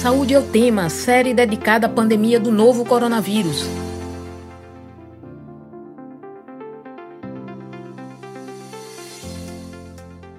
Saúde é o tema, série dedicada à pandemia do novo coronavírus.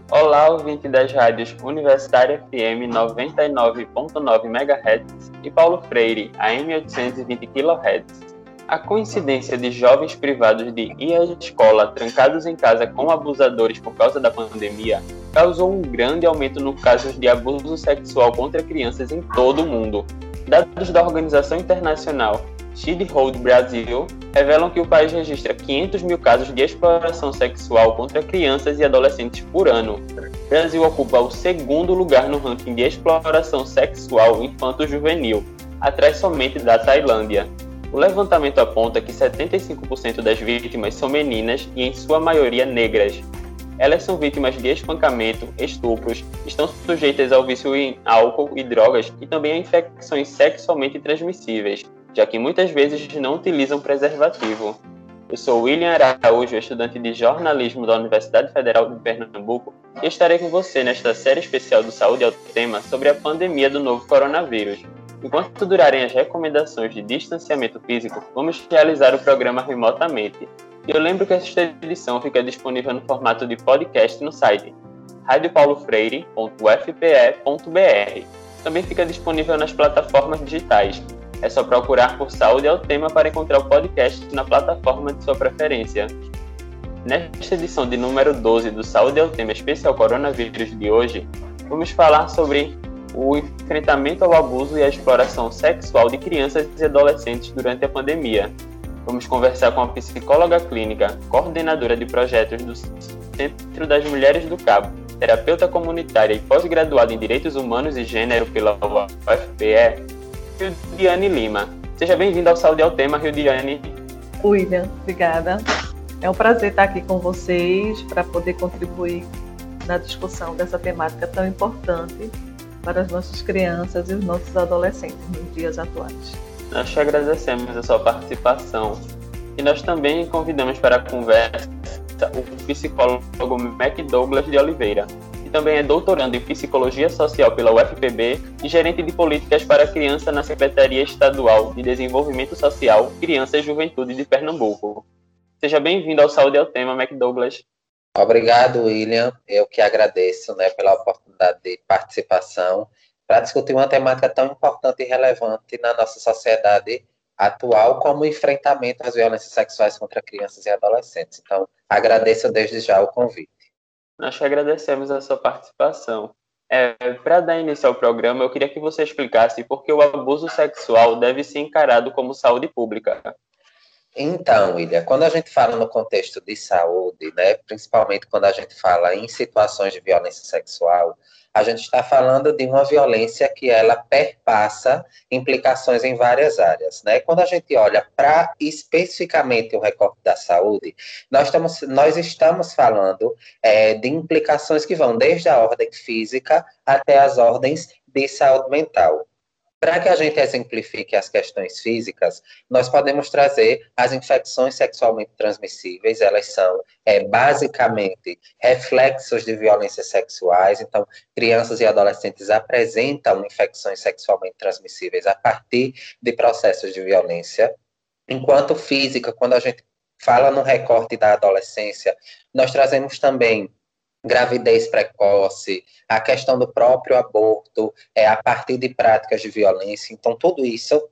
Olá, ouvinte das rádios Universitária FM 99.9 MHz e Paulo Freire, AM 820 kHz. A coincidência de jovens privados de ir à escola trancados em casa com abusadores por causa da pandemia causou um grande aumento no casos de abuso sexual contra crianças em todo o mundo. Dados da organização internacional Child Hold Brasil revelam que o país registra 500 mil casos de exploração sexual contra crianças e adolescentes por ano. O Brasil ocupa o segundo lugar no ranking de exploração sexual infanto-juvenil, atrás somente da Tailândia. O levantamento aponta que 75% das vítimas são meninas e, em sua maioria, negras. Elas são vítimas de espancamento, estupros, estão sujeitas ao vício em álcool e drogas e também a infecções sexualmente transmissíveis, já que muitas vezes não utilizam preservativo. Eu sou William Araújo, estudante de jornalismo da Universidade Federal de Pernambuco, e estarei com você nesta série especial do Saúde ao Tema sobre a pandemia do novo coronavírus. Enquanto durarem as recomendações de distanciamento físico, vamos realizar o programa remotamente. E eu lembro que esta edição fica disponível no formato de podcast no site radiopaulofreire.ufpe.br. Também fica disponível nas plataformas digitais. É só procurar por Saúde ao Tema para encontrar o podcast na plataforma de sua preferência. Nesta edição de número 12 do Saúde ao Tema Especial Coronavírus de hoje, vamos falar sobre o enfrentamento ao abuso e à exploração sexual de crianças e adolescentes durante a pandemia. Vamos conversar com a psicóloga clínica, coordenadora de projetos do Centro das Mulheres do Cabo, terapeuta comunitária e pós-graduada em Direitos Humanos e Gênero pela UFPE, Rildiane Lima. Seja bem-vinda ao Saúde ao Tema, Rildiane. William, obrigada. É um prazer estar aqui com vocês para poder contribuir na discussão dessa temática tão importante para as nossas crianças e os nossos adolescentes nos dias atuais. Nós te agradecemos a sua participação e nós também convidamos para a conversa o psicólogo Mac Douglas de Oliveira, que também é doutorando em Psicologia Social pela UFPB e gerente de políticas para criança na Secretaria Estadual de Desenvolvimento Social, Criança e Juventude de Pernambuco. Seja bem-vindo ao Saúde ao Tema, Mac Douglas. Obrigado, William. Eu que agradeço né, pela oportunidade de participação para discutir uma temática tão importante e relevante na nossa sociedade atual como o enfrentamento às violências sexuais contra crianças e adolescentes. Então, agradeço desde já o convite. Nós que agradecemos a sua participação. É, para dar início ao programa, eu queria que você explicasse por que o abuso sexual deve ser encarado como saúde pública. Então, William, quando a gente fala no contexto de saúde, né, principalmente quando a gente fala em situações de violência sexual, a gente está falando de uma violência que ela perpassa implicações em várias áreas, né? Quando a gente olha para especificamente o recorte da saúde, nós estamos, nós estamos falando é, de implicações que vão desde a ordem física até as ordens de saúde mental. Para que a gente exemplifique as questões físicas, nós podemos trazer as infecções sexualmente transmissíveis, elas são é, basicamente reflexos de violências sexuais, então, crianças e adolescentes apresentam infecções sexualmente transmissíveis a partir de processos de violência, enquanto física, quando a gente fala no recorte da adolescência, nós trazemos também gravidez precoce, a questão do próprio aborto, é, a partir de práticas de violência. Então, tudo isso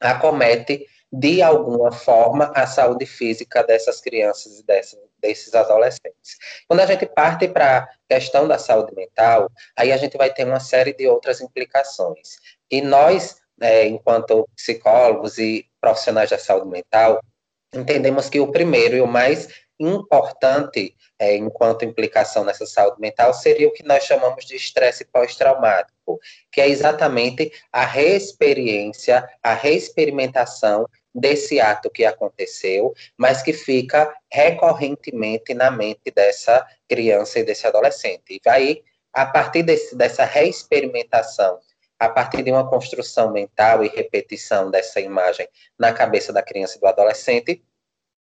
acomete, de alguma forma, a saúde física dessas crianças e dessas, desses adolescentes. Quando a gente parte para a questão da saúde mental, aí a gente vai ter uma série de outras implicações. E nós, é, enquanto psicólogos e profissionais da saúde mental, entendemos que o primeiro e o mais importante é, enquanto implicação nessa saúde mental seria o que nós chamamos de estresse pós-traumático, que é exatamente a reexperiência, a reexperimentação desse ato que aconteceu, mas que fica recorrentemente na mente dessa criança e desse adolescente. E vai, a partir desse, dessa reexperimentação, a partir de uma construção mental e repetição dessa imagem na cabeça da criança e do adolescente,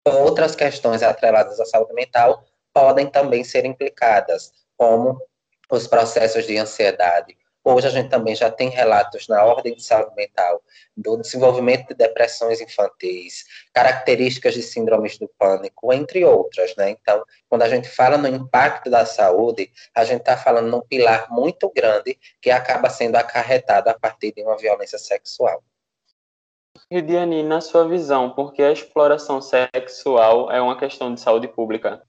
outras questões atreladas à saúde mental podem também ser implicadas, como os processos de ansiedade, Hoje a gente também já tem relatos na ordem de saúde mental do desenvolvimento de depressões infantis, características de síndromes do pânico, entre outras, né? Então, quando a gente fala no impacto da saúde, a gente está falando num pilar muito grande que acaba sendo acarretado a partir de uma violência sexual. Ridiane, na sua visão, por que a exploração sexual é uma questão de saúde pública?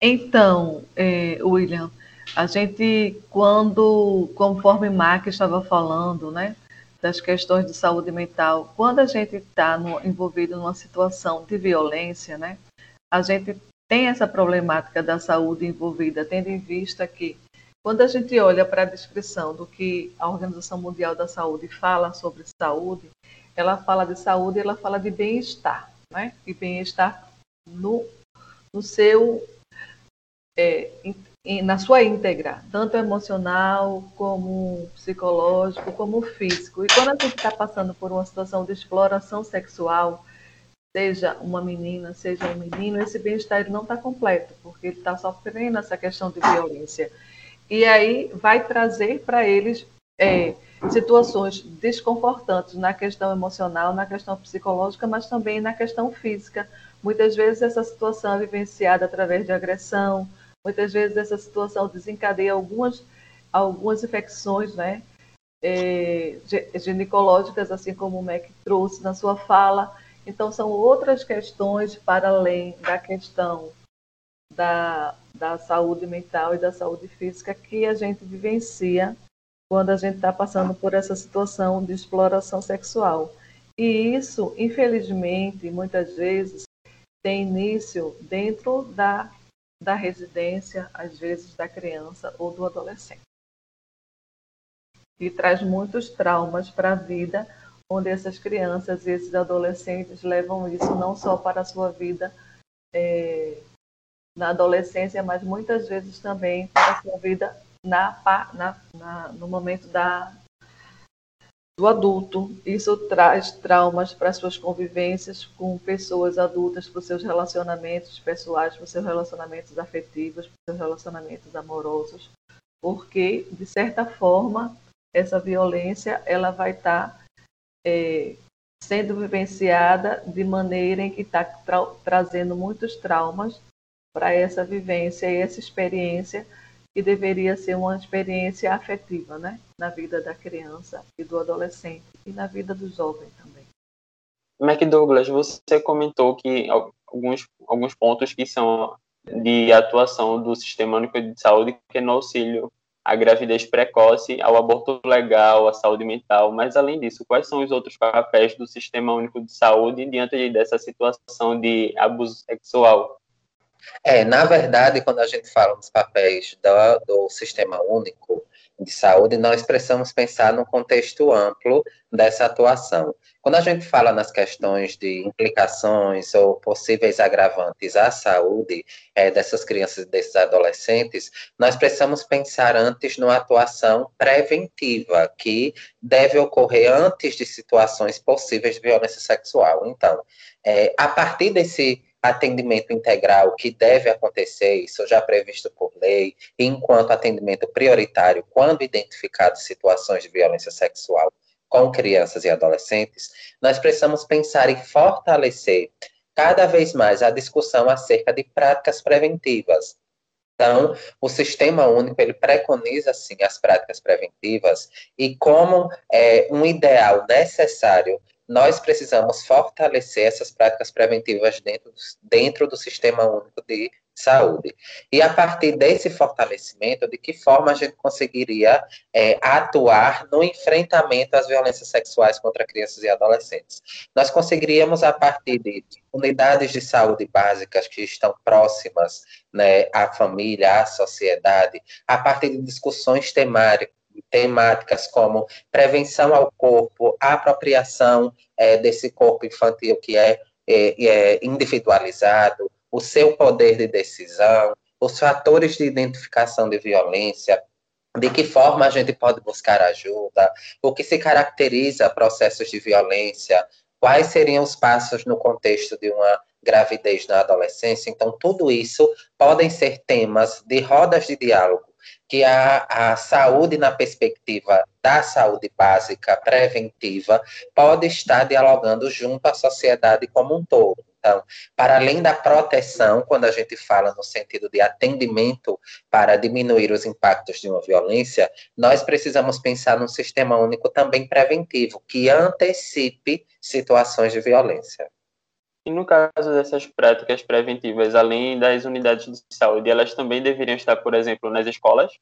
Então, é, William, a gente, quando, conforme Mark estava falando, né, das questões de saúde mental, quando a gente está envolvido numa situação de violência, né, a gente tem essa problemática da saúde envolvida, tendo em vista que quando a gente olha para a descrição do que a Organização Mundial da Saúde fala sobre saúde, ela fala de saúde, ela fala de bem-estar, né? E bem-estar no, no seu é, na sua íntegra, tanto emocional como psicológico, como físico. E quando a gente está passando por uma situação de exploração sexual, seja uma menina, seja um menino, esse bem-estar não está completo, porque ele está sofrendo essa questão de violência. E aí vai trazer para eles é, situações desconfortantes na questão emocional, na questão psicológica, mas também na questão física. Muitas vezes essa situação é vivenciada através de agressão, muitas vezes essa situação desencadeia algumas, algumas infecções, né? É, ginecológicas, assim como o MEC trouxe na sua fala. Então, são outras questões para além da questão da, da saúde mental e da saúde física que a gente vivencia quando a gente está passando por essa situação de exploração sexual. E isso, infelizmente, muitas vezes tem início dentro da, da residência, às vezes da criança ou do adolescente. E traz muitos traumas para a vida, onde essas crianças e esses adolescentes levam isso não só para a sua vida é, na adolescência, mas muitas vezes também para a sua vida na, na, na, no momento da, do adulto. Isso traz traumas para suas convivências com pessoas adultas, para os seus relacionamentos pessoais, para os seus relacionamentos afetivos, para os seus relacionamentos amorosos, porque, de certa forma, essa violência ela vai estar tá, é, sendo vivenciada de maneira em que está tra trazendo muitos traumas para essa vivência e essa experiência que deveria ser uma experiência afetiva, né? Na vida da criança e do adolescente e na vida do jovem também. McDouglas, você comentou que alguns, alguns pontos que são de atuação do Sistema Único de Saúde, que é no auxílio à gravidez precoce, ao aborto legal, à saúde mental, mas além disso, quais são os outros papéis do Sistema Único de Saúde diante dessa situação de abuso sexual? É, na verdade, quando a gente fala nos papéis do, do Sistema Único de Saúde, nós precisamos pensar no contexto amplo dessa atuação. Quando a gente fala nas questões de implicações ou possíveis agravantes à saúde é, dessas crianças e desses adolescentes, nós precisamos pensar antes numa atuação preventiva, que deve ocorrer antes de situações possíveis de violência sexual. Então, é, a partir desse atendimento integral que deve acontecer, isso já previsto por lei, enquanto atendimento prioritário quando identificadas situações de violência sexual com crianças e adolescentes, nós precisamos pensar em fortalecer cada vez mais a discussão acerca de práticas preventivas. Então, o Sistema Único ele preconiza sim as práticas preventivas e como é, um ideal necessário nós precisamos fortalecer essas práticas preventivas dentro, dentro do Sistema Único de Saúde. E a partir desse fortalecimento, de que forma a gente conseguiria é, atuar no enfrentamento às violências sexuais contra crianças e adolescentes? Nós conseguiríamos, a partir de unidades de saúde básicas que estão próximas né, à família, à sociedade, a partir de discussões temáticas temáticas como prevenção ao corpo, apropriação é, desse corpo infantil que é, é, é individualizado, o seu poder de decisão, os fatores de identificação de violência, de que forma a gente pode buscar ajuda, o que se caracteriza processos de violência, quais seriam os passos no contexto de uma gravidez na adolescência. Então, tudo isso podem ser temas de rodas de diálogo que a, a saúde na perspectiva da saúde básica preventiva pode estar dialogando junto à sociedade como um todo. Então, para além da proteção, quando a gente fala no sentido de atendimento para diminuir os impactos de uma violência, nós precisamos pensar num sistema único também preventivo, que antecipe situações de violência. E no caso dessas práticas preventivas, além das unidades de saúde, elas também deveriam estar, por exemplo, nas escolas?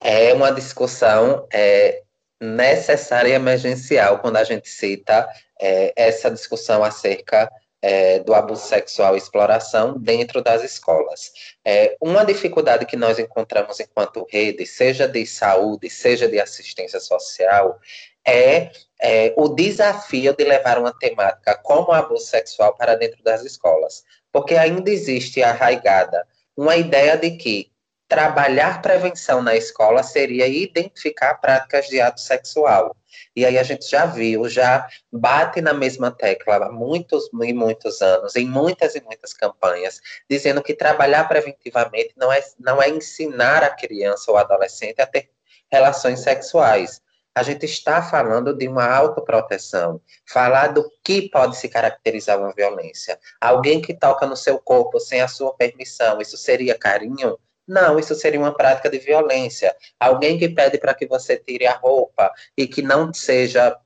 É uma discussão é, necessária e emergencial quando a gente cita é, essa discussão acerca é, do abuso sexual e exploração dentro das escolas. É, uma dificuldade que nós encontramos enquanto rede, seja de saúde, seja de assistência social, é, é o desafio de levar uma temática como o abuso sexual para dentro das escolas. Porque ainda existe arraigada uma ideia de que trabalhar prevenção na escola seria identificar práticas de ato sexual. E aí a gente já viu, já bate na mesma tecla há muitos e muitos anos, em muitas e muitas campanhas, dizendo que trabalhar preventivamente não é, não é ensinar a criança ou adolescente a ter relações sexuais. A gente está falando de uma autoproteção, falar do que pode se caracterizar uma violência. Alguém que toca no seu corpo sem a sua permissão, isso seria carinho? Não, isso seria uma prática de violência. Alguém que pede para que você tire a roupa e que não seja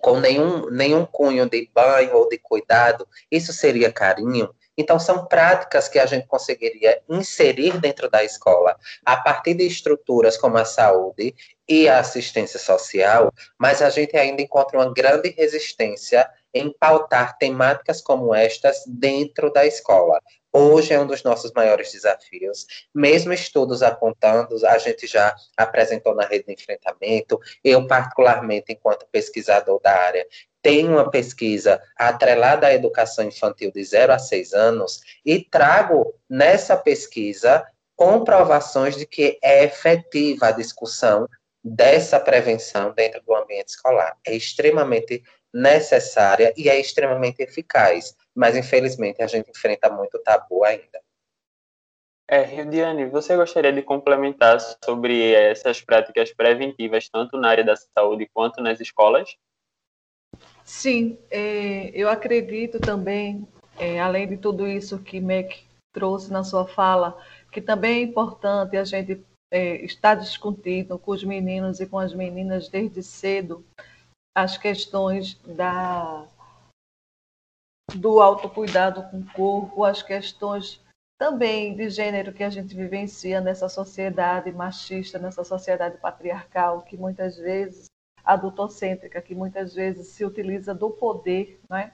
com nenhum, nenhum cunho de banho ou de cuidado, isso seria carinho? Então, são práticas que a gente conseguiria inserir dentro da escola, a partir de estruturas como a saúde e a assistência social, mas a gente ainda encontra uma grande resistência em pautar temáticas como estas dentro da escola. Hoje é um dos nossos maiores desafios. Mesmo estudos apontando, a gente já apresentou na rede de enfrentamento. Eu, particularmente, enquanto pesquisador da área, tenho uma pesquisa atrelada à educação infantil de 0 a 6 anos e trago nessa pesquisa comprovações de que é efetiva a discussão dessa prevenção dentro do ambiente escolar. É extremamente necessária e é extremamente eficaz mas infelizmente a gente enfrenta muito tabu ainda. É, Rildiane, você gostaria de complementar sobre essas práticas preventivas, tanto na área da saúde quanto nas escolas? Sim, é, eu acredito também, é, além de tudo isso que Mac trouxe na sua fala, que também é importante a gente é, estar discutindo com os meninos e com as meninas desde cedo as questões da do autocuidado com o corpo, as questões também de gênero que a gente vivencia nessa sociedade machista, nessa sociedade patriarcal, que muitas vezes, adultocêntrica, que muitas vezes se utiliza do poder, né,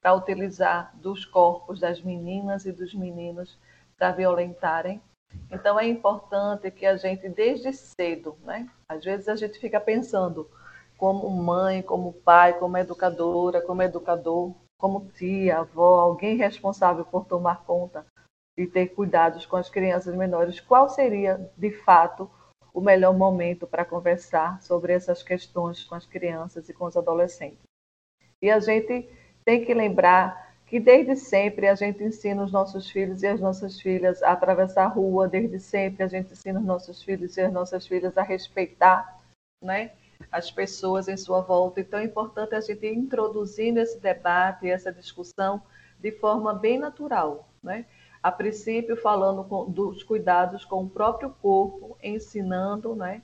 para utilizar dos corpos das meninas e dos meninos para violentarem. Então é importante que a gente, desde cedo, né, às vezes a gente fica pensando como mãe, como pai, como educadora, como educador, como tia, avó, alguém responsável por tomar conta e ter cuidados com as crianças menores, qual seria, de fato, o melhor momento para conversar sobre essas questões com as crianças e com os adolescentes? E a gente tem que lembrar que desde sempre a gente ensina os nossos filhos e as nossas filhas a atravessar a rua, desde sempre a gente ensina os nossos filhos e as nossas filhas a respeitar, né? as pessoas em sua volta. Então, é importante a gente ir introduzindo esse debate, essa discussão de forma bem natural. Né? A princípio, falando com, dos cuidados com o próprio corpo, ensinando né,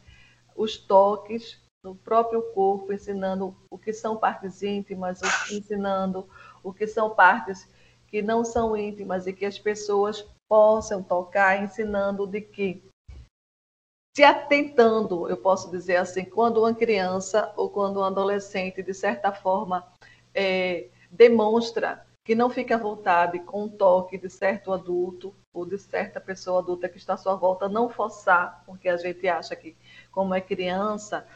os toques no próprio corpo, ensinando o que são partes íntimas, ensinando o que são partes que não são íntimas e que as pessoas possam tocar, ensinando de que se atentando, eu posso dizer assim, quando uma criança ou quando um adolescente, de certa forma, é, demonstra que não fica à vontade com o toque de certo adulto ou de certa pessoa adulta que está à sua volta, não forçar, porque a gente acha que, como é criança,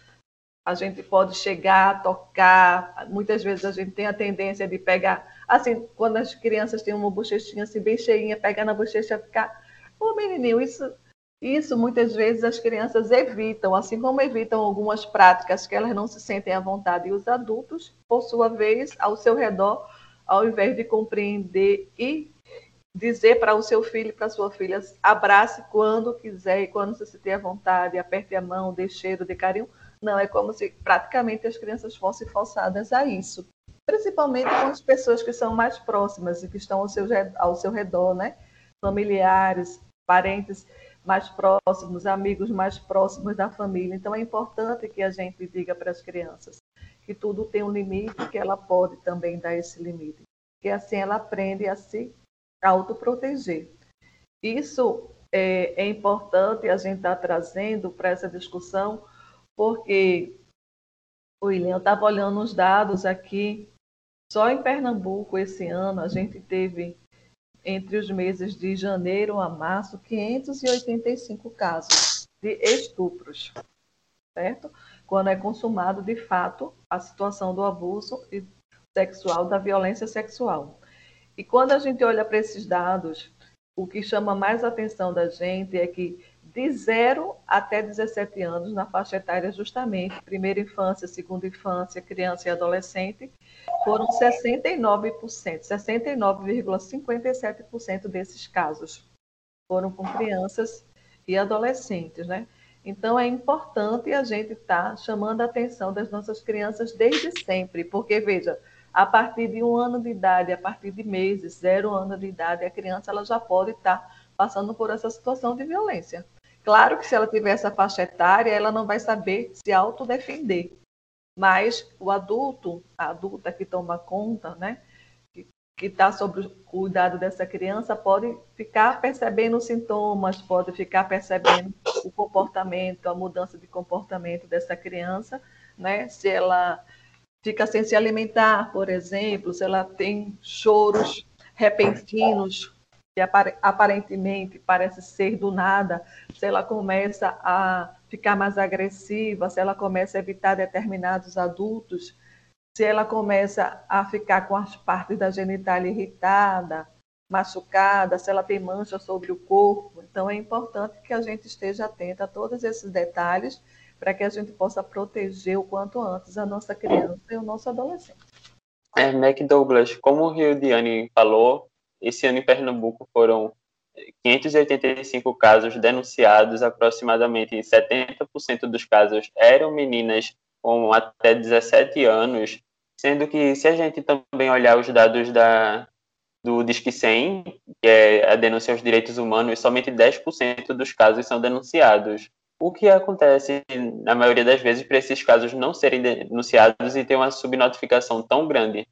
a gente pode chegar, tocar. Muitas vezes a gente tem a tendência de pegar, assim, quando as crianças têm uma bochechinha assim bem cheinha, pegar na bochecha e ficar, ô menininho, isso isso muitas vezes as crianças evitam, assim como evitam algumas práticas que elas não se sentem à vontade. E os adultos, por sua vez, ao seu redor, ao invés de compreender e dizer para o seu filho e para sua filha, abrace quando quiser e quando se tiver vontade, aperte a mão, dê cheiro, dê carinho. Não, é como se praticamente as crianças fossem forçadas a isso. Principalmente com as pessoas que são mais próximas e que estão ao seu, ao seu redor, né? Familiares, parentes mais próximos, amigos mais próximos da família. Então é importante que a gente diga para as crianças que tudo tem um limite, que ela pode também dar esse limite. Que assim ela aprende a se autoproteger. Isso é, é importante a gente estar tá trazendo para essa discussão, porque, William, eu estava olhando os dados aqui, só em Pernambuco esse ano a gente teve, entre os meses de janeiro a março, 585 casos de estupros, certo? Quando é consumado, de fato, a situação do abuso sexual, da violência sexual. E quando a gente olha para esses dados, o que chama mais atenção da gente é que de 0 até 17 anos, na faixa etária justamente, primeira infância, segunda infância, criança e adolescente, foram 69%, 69,57% desses casos foram com crianças e adolescentes, né? Então é importante a gente estar tá chamando a atenção das nossas crianças desde sempre, porque veja, a partir de um ano de idade, a partir de meses, zero ano de idade, a criança ela já pode estar passando por essa situação de violência. Claro que se ela tiver essa faixa etária, ela não vai saber se autodefender. Mas o adulto, a adulta que toma conta, né, que está sob o cuidado dessa criança, pode ficar percebendo sintomas, pode ficar percebendo o comportamento, a mudança de comportamento dessa criança, né? Se ela fica sem se alimentar, por exemplo, se ela tem choros repentinos, que aparentemente parece ser do nada, se ela começa a ficar mais agressiva, se ela começa a evitar determinados adultos, se ela começa a ficar com as partes da genitália irritada, machucada, se ela tem mancha sobre o corpo. Então é importante que a gente esteja atenta a todos esses detalhes para que a gente possa proteger o quanto antes a nossa criança e o nosso adolescente. É, Mac Douglas, como o Rio Diane falou, esse ano em Pernambuco foram 585 casos denunciados, aproximadamente 70% dos casos eram meninas com até 17 anos, sendo que se a gente também olhar os dados da, do Disque 100, que é a denúncia aos direitos humanos, somente 10% dos casos são denunciados. O que acontece, na maioria das vezes, para esses casos não serem denunciados e ter uma subnotificação tão grande?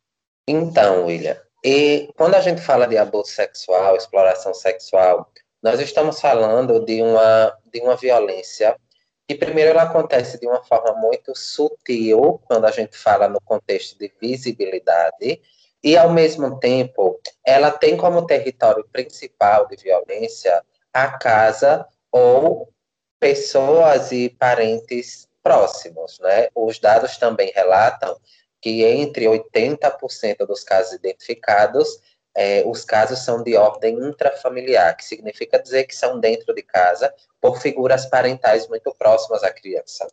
Então, William, e quando a gente fala de abuso sexual, exploração sexual, nós estamos falando de uma, de uma violência que, primeiro, ela acontece de uma forma muito sutil, quando a gente fala no contexto de visibilidade, e, ao mesmo tempo, ela tem como território principal de violência a casa ou pessoas e parentes próximos, né? Os dados também relatam que entre 80% dos casos identificados, é, os casos são de ordem intrafamiliar, que significa dizer que são dentro de casa por figuras parentais muito próximas à criança.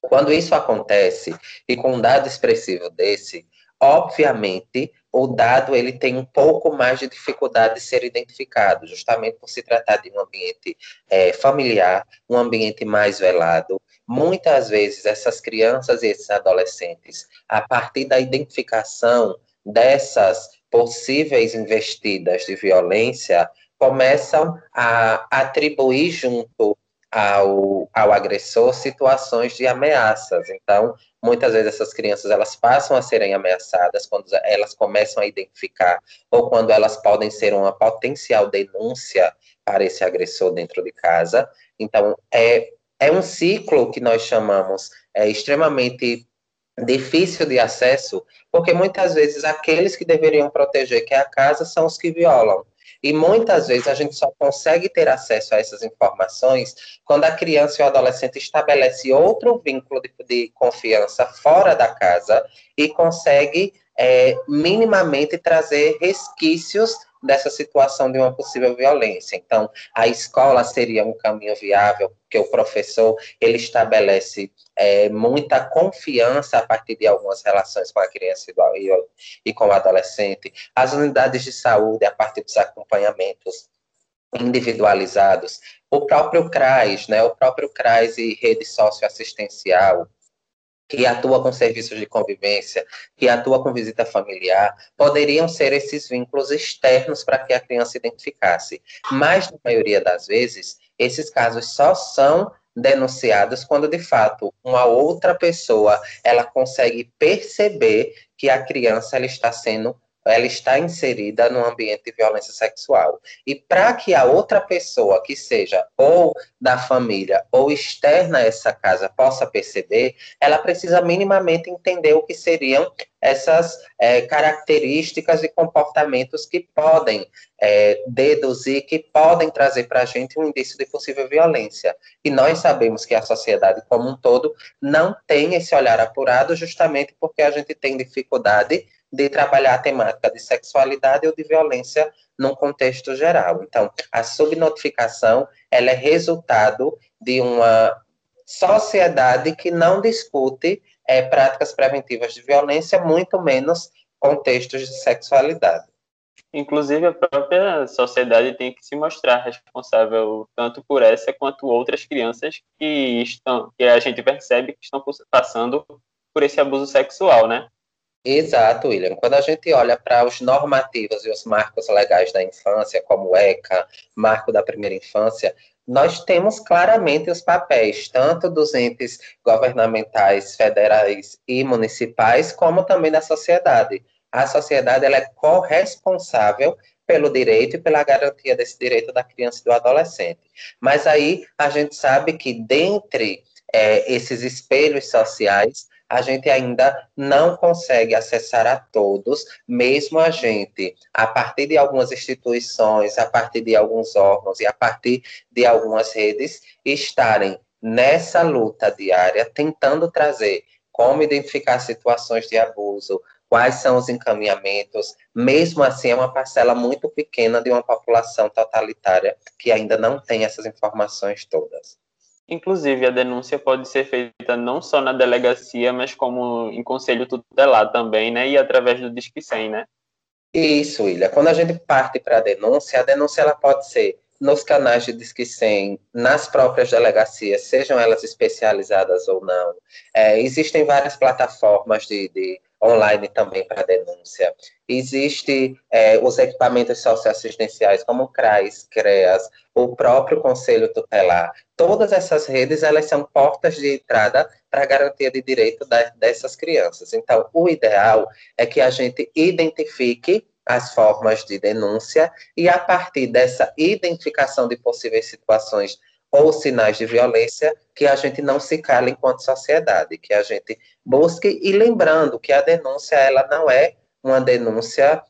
Quando isso acontece, e com um dado expressivo desse, obviamente o dado ele tem um pouco mais de dificuldade de ser identificado, justamente por se tratar de um ambiente é, familiar, um ambiente mais velado. Muitas vezes essas crianças e esses adolescentes, a partir da identificação dessas possíveis investidas de violência, começam a atribuir junto ao, ao agressor situações de ameaças. Então, muitas vezes essas crianças elas passam a serem ameaçadas quando elas começam a identificar ou quando elas podem ser uma potencial denúncia para esse agressor dentro de casa. Então, é, é um ciclo que nós chamamos é, extremamente difícil de acesso, porque muitas vezes aqueles que deveriam proteger, que é a casa, são os que violam. E muitas vezes a gente só consegue ter acesso a essas informações quando a criança e o adolescente estabelece outro vínculo de, de confiança fora da casa e consegue é, minimamente trazer resquícios dessa situação de uma possível violência. Então, a escola seria um caminho viável, porque o professor ele estabelece é, muita confiança a partir de algumas relações com a criança e, e com o adolescente. As unidades de saúde, a partir dos acompanhamentos individualizados, o próprio CRAS, né, o próprio CRAS e rede socioassistencial, que atua com serviços de convivência, que atua com visita familiar, poderiam ser esses vínculos externos para que a criança identificasse. Mas, na maioria das vezes, esses casos só são denunciados quando, de fato, uma outra pessoa ela consegue perceber que a criança ela está sendo ela está inserida no ambiente de violência sexual. E para que a outra pessoa, que seja ou da família ou externa a essa casa, possa perceber, ela precisa minimamente entender o que seriam essas é, características e comportamentos que podem é, deduzir, que podem trazer para a gente um indício de possível violência. E nós sabemos que a sociedade como um todo não tem esse olhar apurado, justamente porque a gente tem dificuldade de trabalhar a temática de sexualidade ou de violência num contexto geral. Então, a subnotificação ela é resultado de uma sociedade que não discute é, práticas preventivas de violência, muito menos contextos de sexualidade. Inclusive, a própria sociedade tem que se mostrar responsável tanto por essa quanto outras crianças que estão, que a gente percebe que estão passando por esse abuso sexual, né? Exato, William. Quando a gente olha para os normativos e os marcos legais da infância, como o ECA, Marco da Primeira Infância, nós temos claramente os papéis, tanto dos entes governamentais, federais e municipais, como também da sociedade. A sociedade ela é corresponsável pelo direito e pela garantia desse direito da criança e do adolescente. Mas aí a gente sabe que dentre é, esses espelhos sociais, a gente ainda não consegue acessar a todos, mesmo a gente, a partir de algumas instituições, a partir de alguns órgãos e a partir de algumas redes, estarem nessa luta diária, tentando trazer como identificar situações de abuso, quais são os encaminhamentos, mesmo assim é uma parcela muito pequena de uma população totalitária que ainda não tem essas informações todas. Inclusive, a denúncia pode ser feita não só na delegacia, mas como em conselho tutelar também, né? E através do Disque 100, né? Isso, William. Quando a gente parte para a denúncia, a denúncia ela pode ser nos canais de Disque 100, nas próprias delegacias, sejam elas especializadas ou não. É, existem várias plataformas de, de online também para denúncia. Existem é, os equipamentos socioassistenciais, como CRAS, CREAS, o próprio Conselho Tutelar. Todas essas redes, elas são portas de entrada para a garantia de direito da, dessas crianças. Então, o ideal é que a gente identifique as formas de denúncia e, a partir dessa identificação de possíveis situações ou sinais de violência, que a gente não se cala enquanto sociedade, que a gente busque, e lembrando que a denúncia, ela não é uma denúncia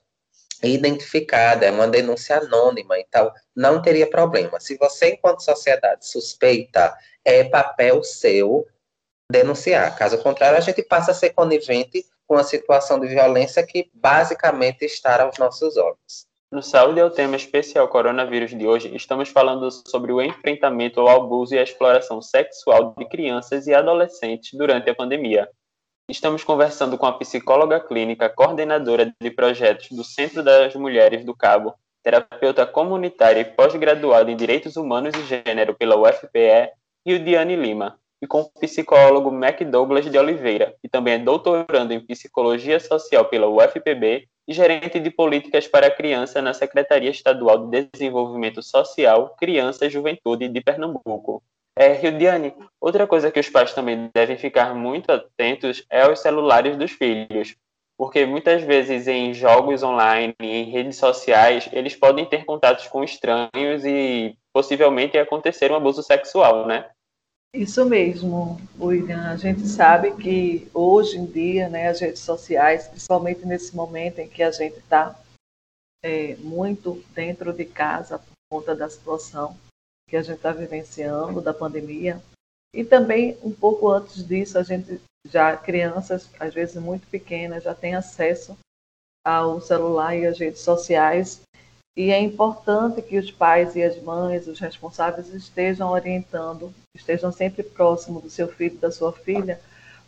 identificada, é uma denúncia anônima, então não teria problema. Se você, enquanto sociedade, suspeita, é papel seu denunciar. Caso contrário, a gente passa a ser conivente com a situação de violência que basicamente está aos nossos olhos. No Saúde é o tema especial coronavírus de hoje, estamos falando sobre o enfrentamento ao abuso e à exploração sexual de crianças e adolescentes durante a pandemia. Estamos conversando com a psicóloga clínica, coordenadora de projetos do Centro das Mulheres do Cabo, terapeuta comunitária e pós-graduada em Direitos Humanos e Gênero pela UFPE, Diane Lima, e com o psicólogo Mac Douglas de Oliveira, que também é doutorando em Psicologia Social pela UFPB e gerente de políticas para a criança na Secretaria Estadual de Desenvolvimento Social, Criança e Juventude de Pernambuco. É, Rildiane, outra coisa que os pais também devem ficar muito atentos é os celulares dos filhos, porque muitas vezes em jogos online, em redes sociais, eles podem ter contatos com estranhos e possivelmente acontecer um abuso sexual, né? Isso mesmo, William. A gente sabe que hoje em dia, né, as redes sociais, principalmente nesse momento em que a gente está é, muito dentro de casa por conta da situação que a gente está vivenciando da pandemia, e também um pouco antes disso, a gente já crianças, às vezes muito pequenas, já têm acesso ao celular e às redes sociais E é importante que os pais e as mães, os responsáveis, estejam orientando, estejam sempre próximo do seu filho, da sua filha,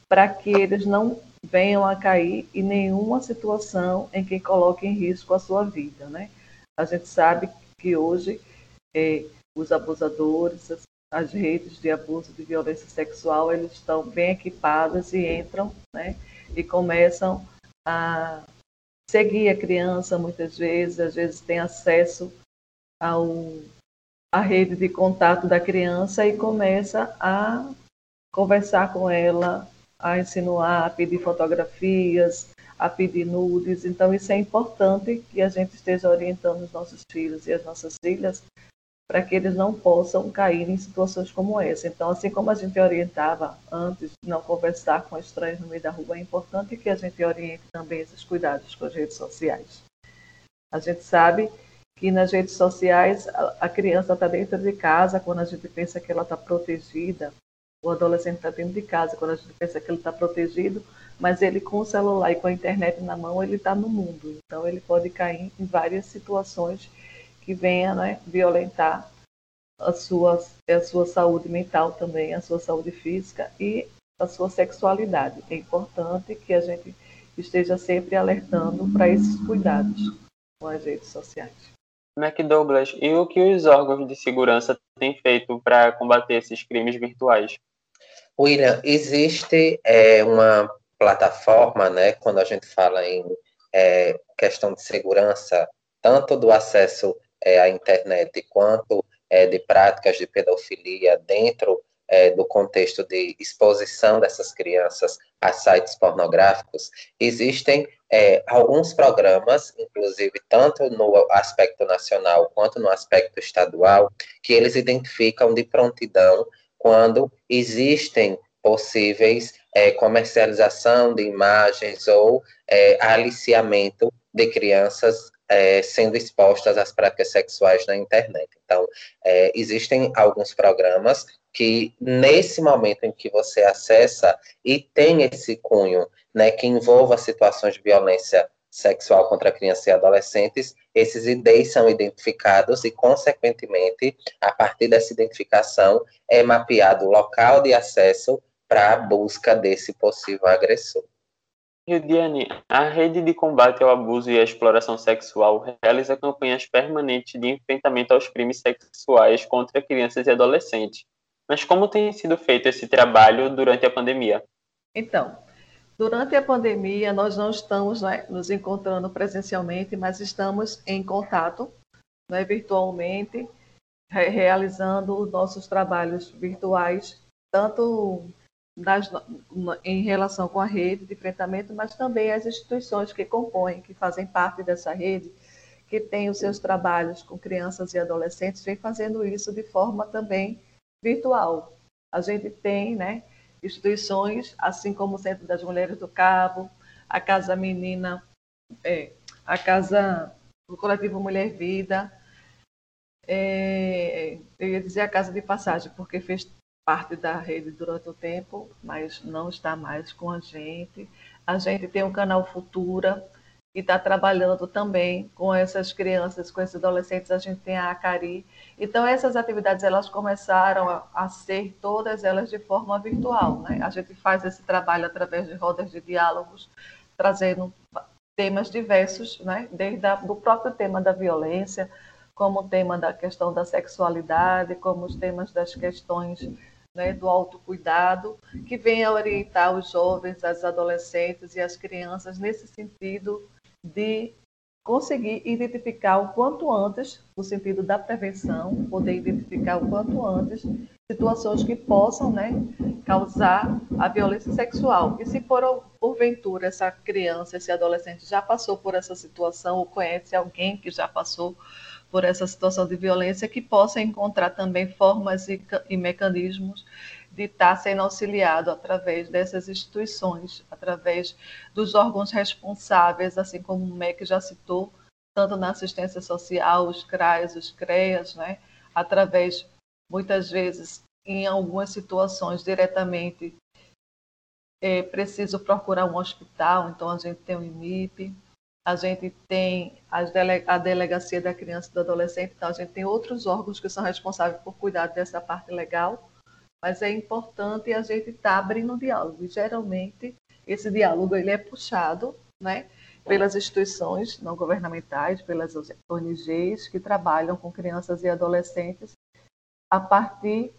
para que eles não venham a cair em nenhuma situação em que coloque em risco a sua vida, né? A gente sabe que hoje é, os abusadores, as, as, redes de abuso de violência sexual, eles estão bem equipadas e entram, né? E começam a seguir a criança muitas vezes, às vezes tem acesso ao a rede de contato da criança e começa a conversar com ela, a insinuar, a pedir fotografias, a pedir nudes. Então, isso é importante que a gente esteja orientando os nossos filhos e as nossas filhas para que eles não possam cair em situações como essa. Então, assim como a gente orientava antes de não conversar com estranhos no meio da rua, é importante que a gente oriente também esses cuidados com as redes sociais. A gente sabe que nas redes sociais a criança está dentro de casa quando a gente pensa que ela está protegida, o adolescente está dentro de casa quando a gente pensa que ele está protegido, mas ele com o celular e com a internet na mão ele está no mundo. Então ele pode cair em várias situações que venha né, violentar a sua, a sua saúde mental também, a sua saúde física e a sua sexualidade. É importante que a gente esteja sempre alertando para esses cuidados com as redes sociais. McDouglas, e o que os órgãos de segurança têm feito para combater esses crimes virtuais? William, existe é, uma plataforma, né, quando a gente fala em é, questão de segurança, tanto do acesso é, à internet quanto é, de práticas de pedofilia dentro é, do contexto de exposição dessas crianças a sites pornográficos, existem é, alguns programas, inclusive tanto no aspecto nacional quanto no aspecto estadual, que eles identificam de prontidão quando existem possíveis é, comercialização de imagens ou é, aliciamento de crianças é, sendo expostas às práticas sexuais na internet. Então, é, existem alguns programas que, nesse momento em que você acessa e tem esse cunho, né, que envolva situações de violência sexual contra crianças e adolescentes, esses IDs são identificados e, consequentemente, a partir dessa identificação, é mapeado o local de acesso para a busca desse possível agressor. Diane, a Rede de Combate ao Abuso e à Exploração Sexual realiza campanhas permanentes de enfrentamento aos crimes sexuais contra crianças e adolescentes. Mas como tem sido feito esse trabalho durante a pandemia? Então, durante a pandemia, nós não estamos né, nos encontrando presencialmente, mas estamos em contato né, virtualmente, re realizando os nossos trabalhos virtuais, tanto das, em relação com a rede de enfrentamento, mas também as instituições que compõem, que fazem parte dessa rede, que têm os seus trabalhos com crianças e adolescentes, vem fazendo isso de forma também virtual. A gente tem né, instituições, assim como o Centro das Mulheres do Cabo, a Casa Menina, é, a Casa, o Coletivo Mulher Vida, é, eu ia dizer a Casa de Passagem, porque fez parte da rede durante o tempo, mas não está mais com a gente. A gente tem o canal Futura, que está trabalhando também com essas crianças, com esses adolescentes. A gente tem a Acari. Então, essas atividades elas começaram a, a ser todas elas de forma virtual. Né? A gente faz esse trabalho através de rodas de diálogos, trazendo temas diversos, né? desde a, do próprio tema da violência, como o tema da questão da sexualidade, como os temas das questões né, do autocuidado, que venha orientar os jovens, as adolescentes e as crianças nesse sentido de conseguir identificar o quanto antes, no sentido da prevenção, poder identificar o quanto antes situações que possam né, causar a violência sexual. E se por porventura essa criança, esse adolescente já passou por essa situação ou conhece alguém que já passou por essa situação de violência, que possa encontrar também formas e, e mecanismos de estar sendo auxiliado através dessas instituições, através dos órgãos responsáveis, assim como o MEC já citou, tanto na assistência social, os CRAs, os CREAS, né? através, muitas vezes, em algumas situações, diretamente, é preciso procurar um hospital, então a gente tem o IMIP, a gente tem a delegacia da criança e do adolescente, então a gente tem outros órgãos que são responsáveis por cuidar dessa parte legal, mas é importante a gente estar tá abrindo diálogo. E geralmente esse diálogo ele é puxado, né, pelas instituições não governamentais, pelas ONGs que trabalham com crianças e adolescentes a partir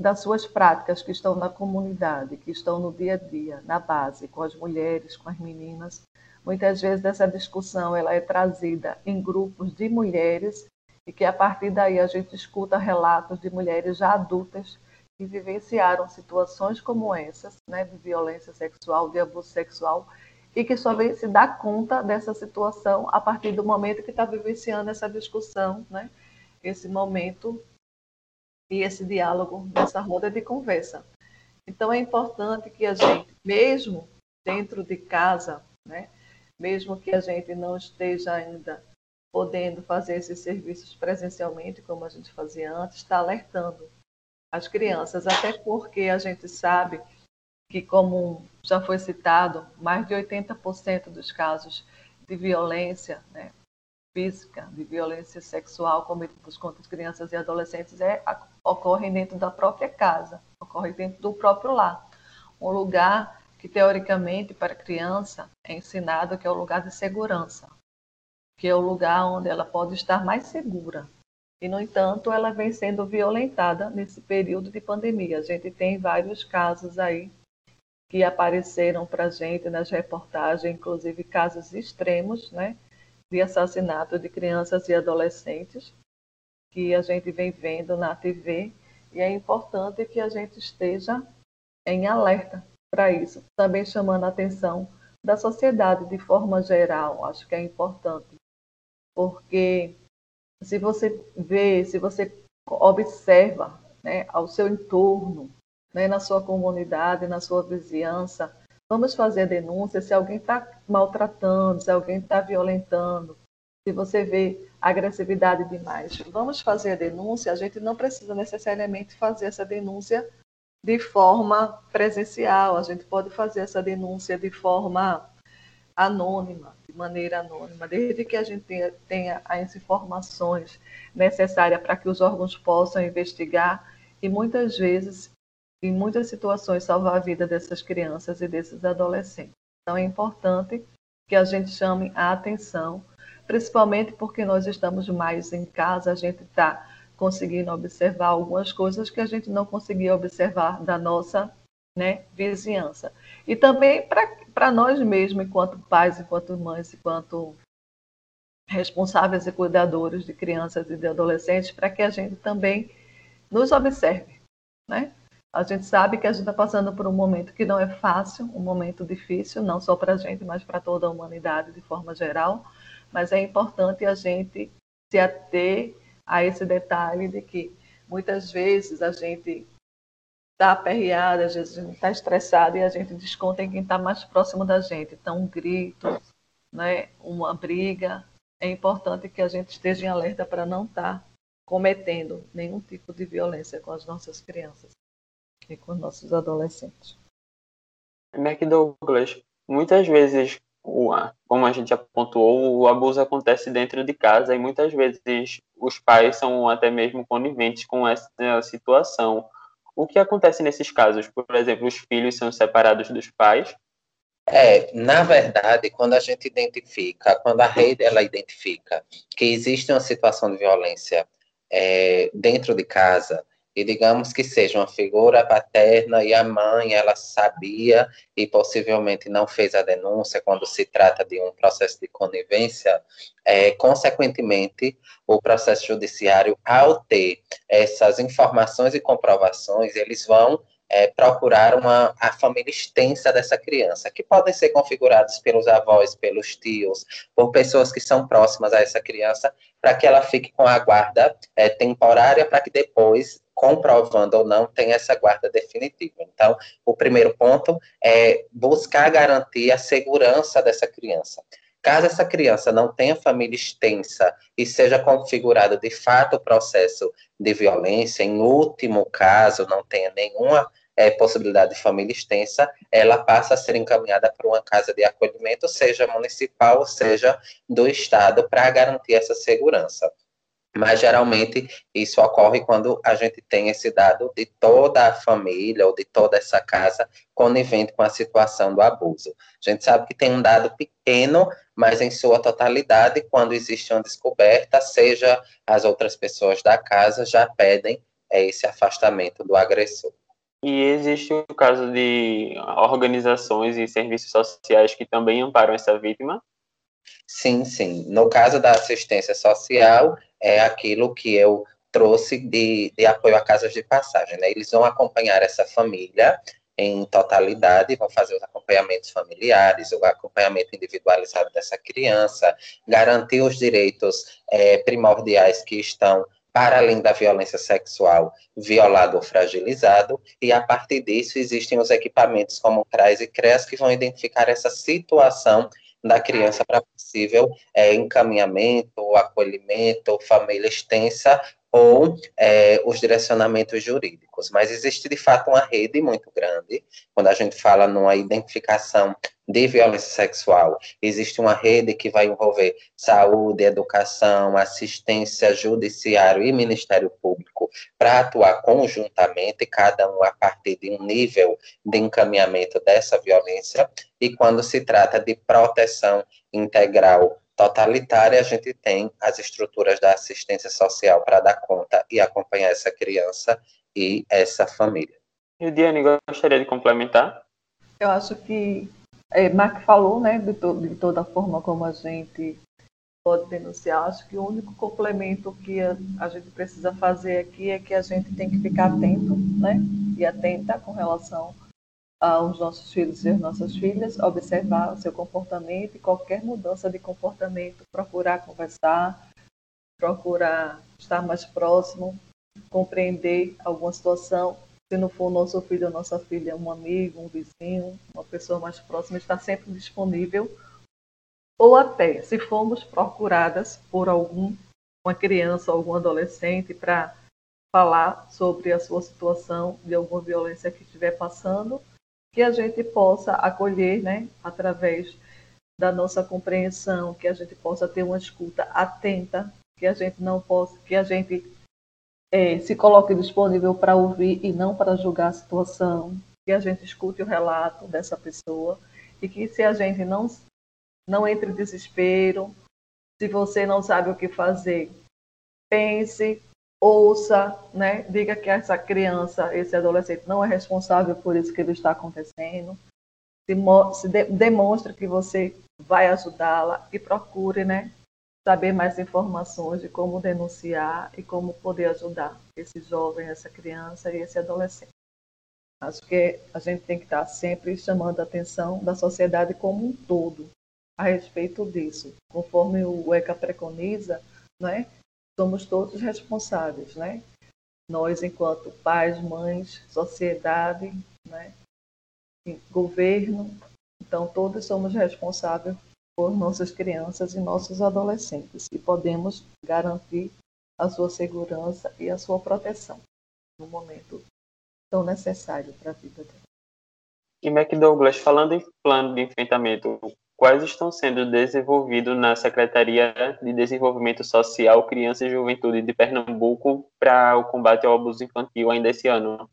das suas práticas que estão na comunidade, que estão no dia a dia, na base, com as mulheres, com as meninas. Muitas vezes essa discussão ela é trazida em grupos de mulheres e que a partir daí a gente escuta relatos de mulheres já adultas que vivenciaram situações como essas, né, de violência sexual, de abuso sexual, e que só vem se dar conta dessa situação a partir do momento que está vivenciando essa discussão, né, esse momento e esse diálogo nessa roda de conversa. Então é importante que a gente, mesmo dentro de casa, né, mesmo que a gente não esteja ainda podendo fazer esses serviços presencialmente, como a gente fazia antes, está alertando as crianças, até porque a gente sabe que, como já foi citado, mais de 80% dos casos de violência né, física, de violência sexual cometidos contra crianças e adolescentes é, ocorrem dentro da própria casa, ocorre dentro do próprio lar. Um lugar que, teoricamente, para a criança é ensinado que é o lugar de segurança, que é o lugar onde ela pode estar mais segura, e, no entanto, ela vem sendo violentada nesse período de pandemia. A gente tem vários casos aí que apareceram para a gente nas reportagens, inclusive casos extremos, né, de assassinato de crianças e adolescentes, que a gente vem vendo na TV, e é importante que a gente esteja em alerta para isso, também chamando a atenção da sociedade de forma geral, acho que é importante, porque se você vê, se você observa né, ao seu entorno, né, na sua comunidade, na sua vizinhança, vamos fazer a denúncia se alguém está maltratando, se alguém está violentando, se você vê agressividade demais. Vamos fazer a denúncia, a gente não precisa necessariamente fazer essa denúncia de forma presencial, a gente pode fazer essa denúncia de forma anônima, de maneira anônima, desde que a gente tenha, tenha as informações necessárias para que os órgãos possam investigar e muitas vezes, em muitas situações, salvar a vida dessas crianças e desses adolescentes. Então é importante que a gente chame a atenção, principalmente porque nós estamos mais em casa, a gente está conseguindo observar algumas coisas que a gente não conseguia observar da nossa né, vizinhança. E também para nós mesmos, enquanto pais, enquanto mães, enquanto responsáveis e cuidadores de crianças e de adolescentes, para que a gente também nos observe. Né? A gente sabe que a gente está passando por um momento que não é fácil, um momento difícil, não só para a gente, mas para toda a humanidade de forma geral. Mas é importante a gente se ater a esse detalhe de que muitas vezes a gente está aperreada, às vezes a gente está estressado e a gente desconta em quem está mais próximo da gente. Então, um grito, né, uma briga, é importante que a gente esteja em alerta para não estar tá cometendo nenhum tipo de violência com as nossas crianças e com os nossos adolescentes. McDouglas, muitas vezes, como a gente apontou, o abuso acontece dentro de casa e muitas vezes os pais são até mesmo coniventes com essa situação. O que acontece nesses casos? Por exemplo, os filhos são separados dos pais? É, na verdade, quando a gente identifica, quando a rede ela identifica que existe uma situação de violência é, dentro de casa, e digamos que seja uma figura paterna e a mãe ela sabia e possivelmente não fez a denúncia quando se trata de um processo de conivência, é, consequentemente o processo judiciário ao ter essas informações e comprovações eles vão é, procurar uma, a família extensa dessa criança, que podem ser configurados pelos avós, pelos tios, por pessoas que são próximas a essa criança, para que ela fique com a guarda é, temporária, para que depois, comprovando ou não, tenha essa guarda definitiva. Então, o primeiro ponto é buscar garantir a segurança dessa criança. Caso essa criança não tenha família extensa e seja configurado de fato o processo de violência, em último caso, não tenha nenhuma é, possibilidade de família extensa, ela passa a ser encaminhada para uma casa de acolhimento, seja municipal, seja do Estado, para garantir essa segurança. Mas geralmente isso ocorre quando a gente tem esse dado de toda a família ou de toda essa casa conivente com a situação do abuso. A gente sabe que tem um dado pequeno, mas em sua totalidade, quando existe uma descoberta, seja as outras pessoas da casa já pedem é, esse afastamento do agressor. E existe o caso de organizações e serviços sociais que também amparam essa vítima? Sim, sim. No caso da assistência social, é aquilo que eu trouxe de, de apoio a casas de passagem. Né? Eles vão acompanhar essa família em totalidade, vão fazer os acompanhamentos familiares, o acompanhamento individualizado dessa criança, garantir os direitos é, primordiais que estão para além da violência sexual, violado ou fragilizado, e a partir disso existem os equipamentos como CRAS e CREAS que vão identificar essa situação da criança para possível é, encaminhamento, acolhimento, família extensa ou é, os direcionamentos jurídicos. Mas existe, de fato, uma rede muito grande, quando a gente fala numa identificação de violência sexual, existe uma rede que vai envolver saúde, educação, assistência, judiciário e Ministério Público para atuar conjuntamente, cada um a partir de um nível de encaminhamento dessa violência, e quando se trata de proteção integral totalitária, a gente tem as estruturas da assistência social para dar conta e acompanhar essa criança e essa família. E Diane, gostaria de complementar? Eu acho que é, Mark falou, né, de, to de toda a forma como a gente pode denunciar. Acho que o único complemento que a, a, gente precisa fazer aqui é que a gente tem que ficar atento, né, e atenta com relação aos nossos filhos e às nossas filhas, observar o seu comportamento e qualquer mudança de comportamento, procurar conversar, procurar estar mais próximo, compreender alguma situação. Se não for nosso filho ou nossa filha, um amigo, um vizinho, uma pessoa mais próxima, estar sempre disponível. Ou até, se formos procuradas por algum, uma criança algum adolescente para falar sobre a sua situação de alguma violência que estiver passando, que a gente possa acolher, né, através da nossa compreensão, que a gente possa ter uma escuta atenta, que a gente não possa, que a gente é, se coloque disponível para ouvir e não para julgar a situação, que a gente escute o relato dessa pessoa e que se a gente não não entre em desespero, se você não sabe o que fazer, pense, ouça, né? Diga que essa criança, esse adolescente não é responsável por isso que ele está acontecendo. Se, se de, demonstre que você vai ajudá-la e procure, né? Saber mais informações de como denunciar e como poder ajudar esse jovem, essa criança e esse adolescente. Acho que a gente tem que estar sempre chamando a atenção da sociedade como um todo a respeito disso. Conforme o ECA preconiza, né, somos todos responsáveis, né? Nós, enquanto pais, mães, sociedade, né? governo, então todos somos responsáveis por nossas crianças e nossos adolescentes e podemos garantir a sua segurança e a sua proteção no momento tão necessário para a vida dela. E McDouglas, falando em plano de enfrentamento quais estão sendo desenvolvidos na Secretaria de Desenvolvimento Social, Criança e Juventude de Pernambuco para o combate ao abuso infantil ainda esse ano?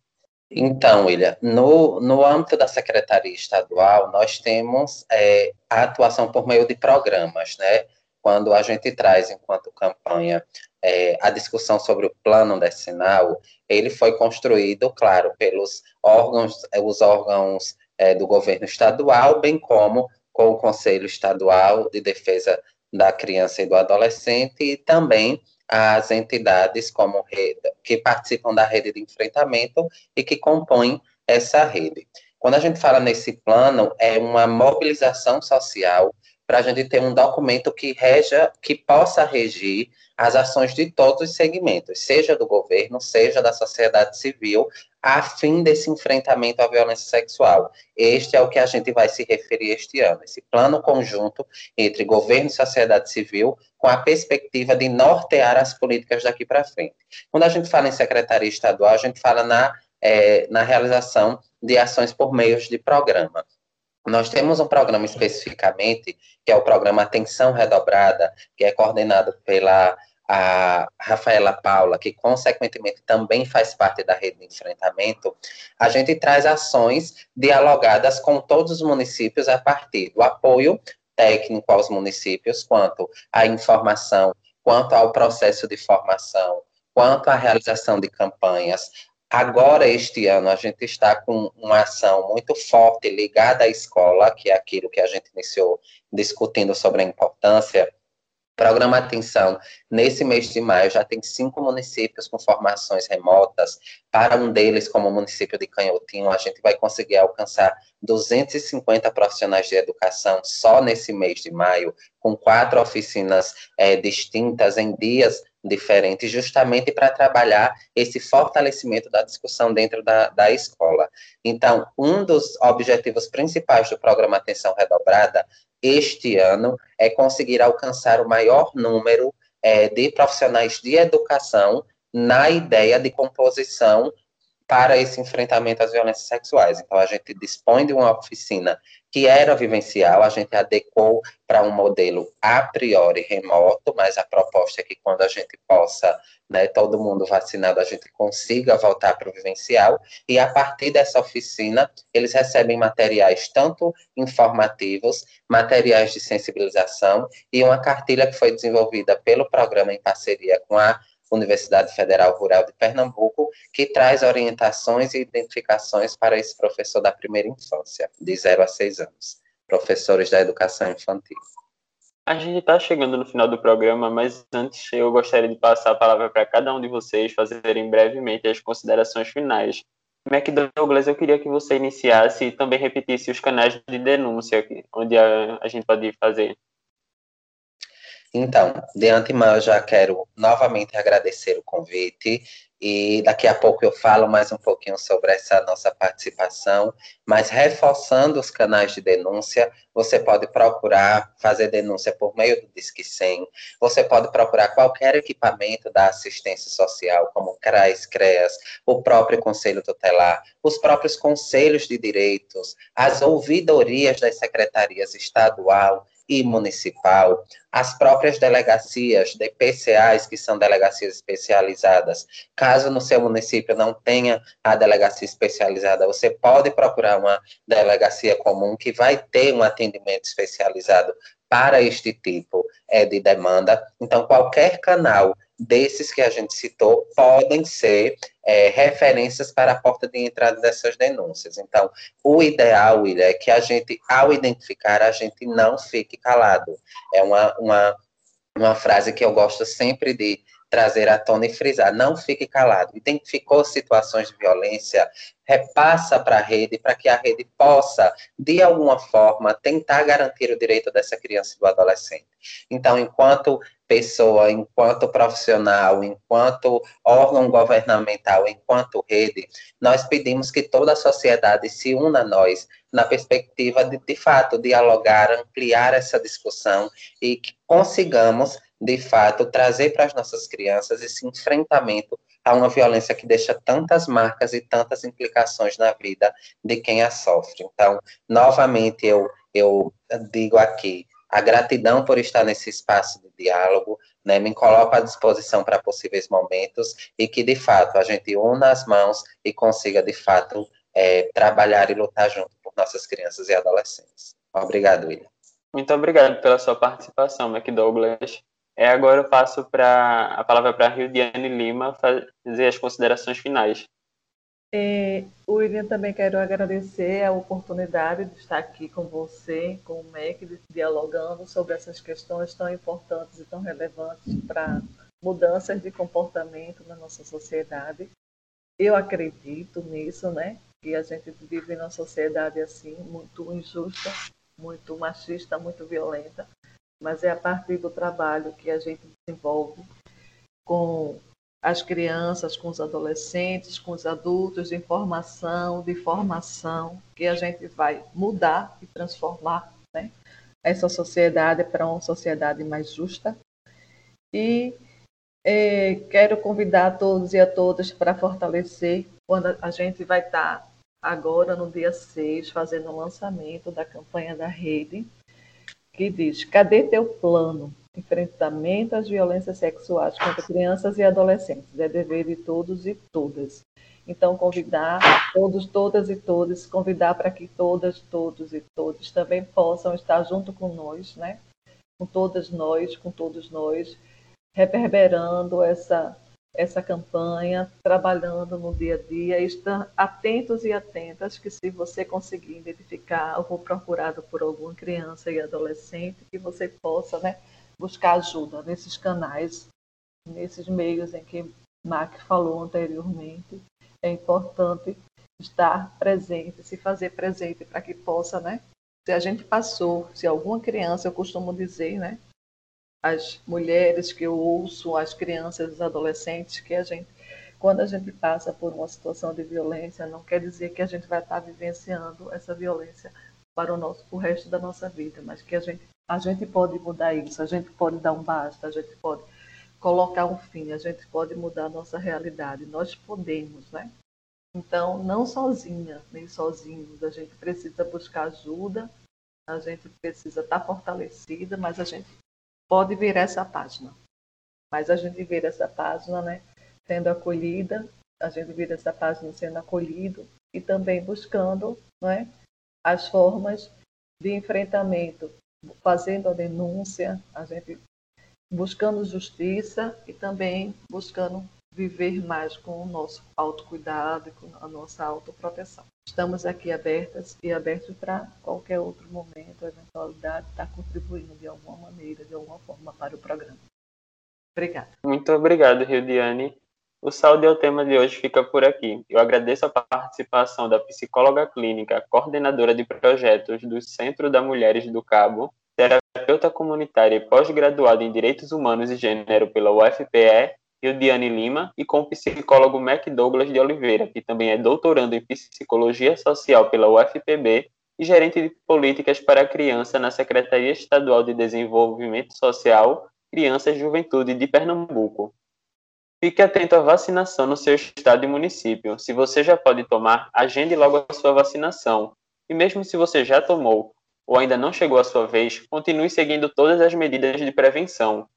Então, William, no, no âmbito da Secretaria Estadual, nós temos é, a atuação por meio de programas, né? Quando a gente traz, enquanto campanha, é, a discussão sobre o plano decenal, ele foi construído, claro, pelos órgãos, os órgãos é, do governo estadual, bem como com o Conselho Estadual de Defesa da Criança e do Adolescente e também as entidades como rede, que participam da rede de enfrentamento e que compõem essa rede. Quando a gente fala nesse plano, é uma mobilização social para a gente ter um documento que reja, que possa regir as ações de todos os segmentos, seja do governo, seja da sociedade civil, a fim desse enfrentamento à violência sexual. Este é o que a gente vai se referir este ano, esse plano conjunto entre governo e sociedade civil, com a perspectiva de nortear as políticas daqui para frente. Quando a gente fala em secretaria estadual, a gente fala na é, na realização de ações por meios de programa. Nós temos um programa especificamente, que é o programa Atenção Redobrada, que é coordenado pela a Rafaela Paula, que consequentemente também faz parte da rede de enfrentamento, a gente traz ações dialogadas com todos os municípios a partir do apoio técnico aos municípios, quanto à informação, quanto ao processo de formação, quanto à realização de campanhas. Agora, este ano, a gente está com uma ação muito forte ligada à escola, que é aquilo que a gente iniciou discutindo sobre a importância Programa Atenção, nesse mês de maio, já tem cinco municípios com formações remotas. Para um deles, como o município de Canhotinho, a gente vai conseguir alcançar 250 profissionais de educação só nesse mês de maio, com quatro oficinas é, distintas em dias diferentes, justamente para trabalhar esse fortalecimento da discussão dentro da, da escola. Então, um dos objetivos principais do programa Atenção Redobrada este ano é conseguir alcançar o maior número é, de profissionais de educação na ideia de composição para esse enfrentamento às violências sexuais. Então, a gente dispõe de uma oficina que era vivencial, a gente adequou para um modelo a priori remoto, mas a proposta é que quando a gente possa, né, todo mundo vacinado, a gente consiga voltar para o vivencial, e a partir dessa oficina, eles recebem materiais tanto informativos, materiais de sensibilização, e uma cartilha que foi desenvolvida pelo programa em parceria com a Universidade Federal Rural de Pernambuco, que traz orientações e identificações para esse professor da primeira infância, de 0 a 6 anos, professores da educação infantil. A gente está chegando no final do programa, mas antes eu gostaria de passar a palavra para cada um de vocês fazerem brevemente as considerações finais. McDouglas, eu queria que você iniciasse e também repetisse os canais de denúncia onde a, a gente pode fazer. Então, de antemão, eu já quero novamente agradecer o convite e daqui a pouco eu falo mais um pouquinho sobre essa nossa participação, mas reforçando os canais de denúncia, você pode procurar fazer denúncia por meio do Disque 100, você pode procurar qualquer equipamento da assistência social, como CRAS, CREAS, o próprio Conselho Tutelar, os próprios conselhos de direitos, as ouvidorias das secretarias estadual e municipal, as próprias delegacias DPCAs, que são delegacias especializadas. Caso no seu município não tenha a delegacia especializada, você pode procurar uma delegacia comum que vai ter um atendimento especializado para este tipo é, de demanda. Então, qualquer canal desses que a gente citou podem ser é, referências para a porta de entrada dessas denúncias. Então, o ideal, William, é que a gente, ao identificar, a gente não fique calado. É uma, uma, uma frase que eu gosto sempre de trazer à tona e frisar. Não fique calado. Identificou situações de violência, repassa para a rede para que a rede possa, de alguma forma, tentar garantir o direito dessa criança e do adolescente. Então, enquanto pessoa, enquanto profissional, enquanto órgão governamental, enquanto rede, nós pedimos que toda a sociedade se una a nós na perspectiva de, de fato, dialogar, ampliar essa discussão e que consigamos, de fato, trazer para as nossas crianças esse enfrentamento a uma violência que deixa tantas marcas e tantas implicações na vida de quem a sofre. Então, novamente, eu, eu digo aqui, a gratidão por estar nesse espaço de diálogo, né, me coloco à disposição para possíveis momentos e que, de fato, a gente una as mãos e consiga, de fato, é, trabalhar e lutar junto por nossas crianças e adolescentes. Obrigado, William. Muito obrigado pela sua participação, McDouglas. É, agora eu passo pra, a palavra para a Rildiane Lima fazer as considerações finais. É, William, também quero agradecer a oportunidade de estar aqui com você, com o MEC, dialogando sobre essas questões tão importantes e tão relevantes para mudanças de comportamento na nossa sociedade. Eu acredito nisso, né? Que a gente vive numa sociedade assim, muito injusta, muito machista, muito violenta, mas é a partir do trabalho que a gente desenvolve com as crianças, com os adolescentes, com os adultos, de informação, de formação, que a gente vai mudar e transformar né, essa sociedade para uma sociedade mais justa. E É, quero convidar a todos e a todas para fortalecer, quando a gente vai estar agora no dia 6, fazendo o lançamento da campanha da rede, que diz: Cadê teu plano? Enfrentamento às violências sexuais contra crianças e adolescentes. É dever de todos e todas. Então, convidar todos, todas e todos, convidar para que todas, todos e todos também possam estar junto com nós, né? Com todas nós, com todos nós, reverberando essa essa campanha, trabalhando no dia a dia, estar atentos e atentas que se você conseguir identificar ou procurado por alguma criança e adolescente, que você possa né, buscar ajuda nesses canais, nesses meios em que Mac falou anteriormente. É importante estar presente, se fazer presente para que possa, né? Se a gente passou, se alguma criança, eu costumo dizer, né? As mulheres que eu ouço, as crianças, os adolescentes, que a gente, quando a gente passa por uma situação de violência, não quer dizer que a gente vai estar vivenciando essa violência para o nosso, o resto da nossa vida, mas que a gente, a gente pode mudar isso, a gente pode dar um basta, a gente pode colocar um fim, a gente pode mudar a nossa realidade, nós podemos, né? Então, não sozinha, nem sozinhos, a gente precisa buscar ajuda, a gente precisa estar fortalecida, mas a gente pode ver essa página. Mas a gente vê essa página, né, sendo acolhida, a gente vê essa página sendo acolhido e também buscando, né, as formas de enfrentamento, fazendo a denúncia, a gente buscando justiça e também buscando viver mais com o nosso autocuidado e com a nossa autoproteção. Estamos aqui abertas e abertos para qualquer outro momento, eventualidade, estar tá contribuindo de alguma maneira, de alguma forma para o programa. Obrigada. Muito obrigado, Rildiane. O Saúde é o tema de hoje fica por aqui. Eu agradeço a participação da psicóloga clínica, coordenadora de projetos do Centro da Mulheres do Cabo, terapeuta comunitária e pós-graduada em Direitos Humanos e Gênero pela UFPE Diane Lima, e com o psicólogo Mac Douglas de Oliveira, que também é doutorando em Psicologia Social pela UFPB e gerente de políticas para a criança na Secretaria Estadual de Desenvolvimento Social, Criança e Juventude de Pernambuco. Fique atento à vacinação no seu estado e município. Se você já pode tomar, agende logo a sua vacinação. E mesmo se você já tomou ou ainda não chegou a sua vez, continue seguindo todas as medidas de prevenção.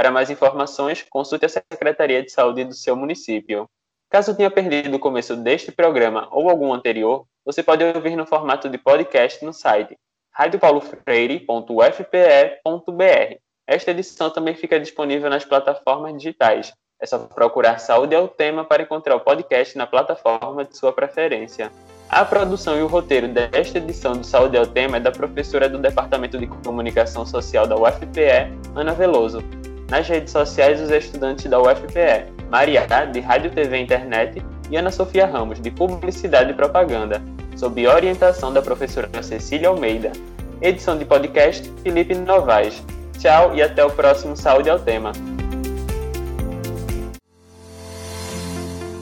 Para mais informações, consulte a Secretaria de Saúde do seu município. Caso tenha perdido o começo deste programa ou algum anterior, você pode ouvir no formato de podcast no site radiopaulofreire.ufpe.br. Esta edição também fica disponível nas plataformas digitais. É só procurar Saúde é o Tema para encontrar o podcast na plataforma de sua preferência. A produção e o roteiro desta edição do Saúde é o Tema é da professora do Departamento de Comunicação Social da UFPE, Ana Veloso. Nas redes sociais, os estudantes da UFPE, Maria, de Rádio, TV e Internet, e Ana Sofia Ramos, de Publicidade e Propaganda, sob orientação da professora Cecília Almeida. Edição de podcast, Felipe Novaes. Tchau e até o próximo Saúde ao Tema.